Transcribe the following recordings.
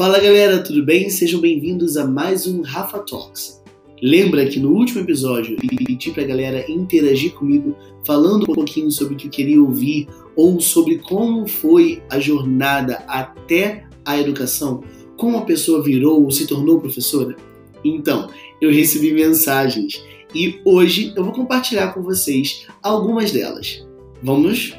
Fala galera, tudo bem? Sejam bem-vindos a mais um Rafa Talks. Lembra que no último episódio eu pedi pra galera interagir comigo falando um pouquinho sobre o que queria ouvir ou sobre como foi a jornada até a educação, como a pessoa virou ou se tornou professora? Então, eu recebi mensagens e hoje eu vou compartilhar com vocês algumas delas. Vamos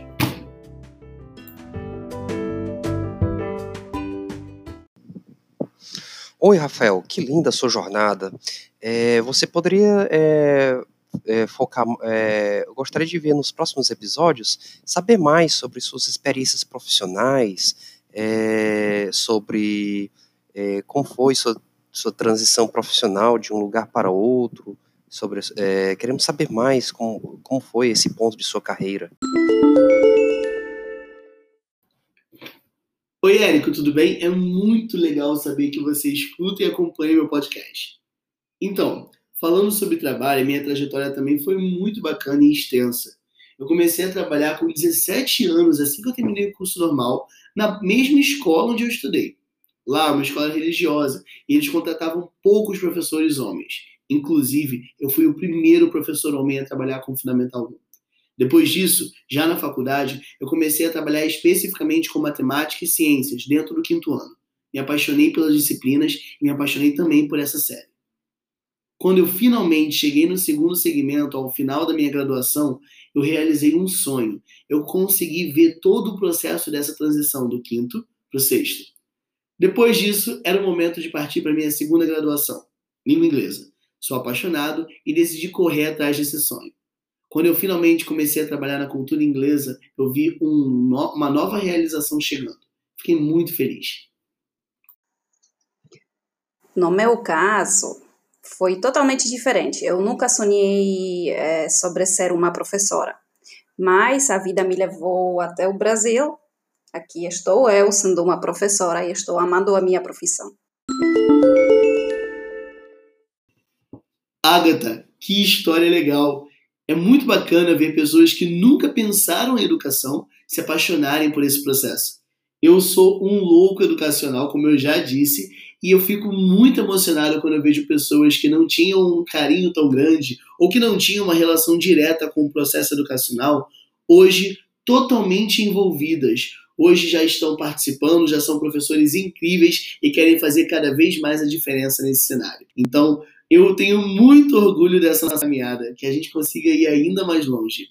Oi, Rafael, que linda a sua jornada. É, você poderia é, é, focar. É, eu gostaria de ver nos próximos episódios saber mais sobre suas experiências profissionais, é, sobre é, como foi sua, sua transição profissional de um lugar para outro. Sobre, queremos saber mais como, como foi esse ponto de sua carreira. Oi, Érico, tudo bem? É muito legal saber que você escuta e acompanha meu podcast. Então, falando sobre trabalho, minha trajetória também foi muito bacana e extensa. Eu comecei a trabalhar com 17 anos, assim que eu terminei o curso normal, na mesma escola onde eu estudei. Lá, uma escola religiosa, e eles contratavam poucos professores homens. Inclusive, eu fui o primeiro professor homem a trabalhar com Fundamental 1. Depois disso, já na faculdade, eu comecei a trabalhar especificamente com matemática e ciências dentro do quinto ano. Me apaixonei pelas disciplinas e me apaixonei também por essa série. Quando eu finalmente cheguei no segundo segmento, ao final da minha graduação, eu realizei um sonho. Eu consegui ver todo o processo dessa transição do quinto para o sexto. Depois disso, era o momento de partir para minha segunda graduação, língua inglesa. Sou apaixonado e decidi correr atrás desse sonho. Quando eu finalmente comecei a trabalhar na cultura inglesa, eu vi um, uma nova realização chegando. Fiquei muito feliz. No meu caso, foi totalmente diferente. Eu nunca sonhei é, sobre ser uma professora, mas a vida me levou até o Brasil. Aqui estou eu sendo uma professora e estou amando a minha profissão. Agatha, que história legal! É muito bacana ver pessoas que nunca pensaram em educação se apaixonarem por esse processo. Eu sou um louco educacional, como eu já disse, e eu fico muito emocionado quando eu vejo pessoas que não tinham um carinho tão grande ou que não tinham uma relação direta com o processo educacional, hoje totalmente envolvidas. Hoje já estão participando, já são professores incríveis e querem fazer cada vez mais a diferença nesse cenário. Então, eu tenho muito orgulho dessa nossa caminhada, que a gente consiga ir ainda mais longe.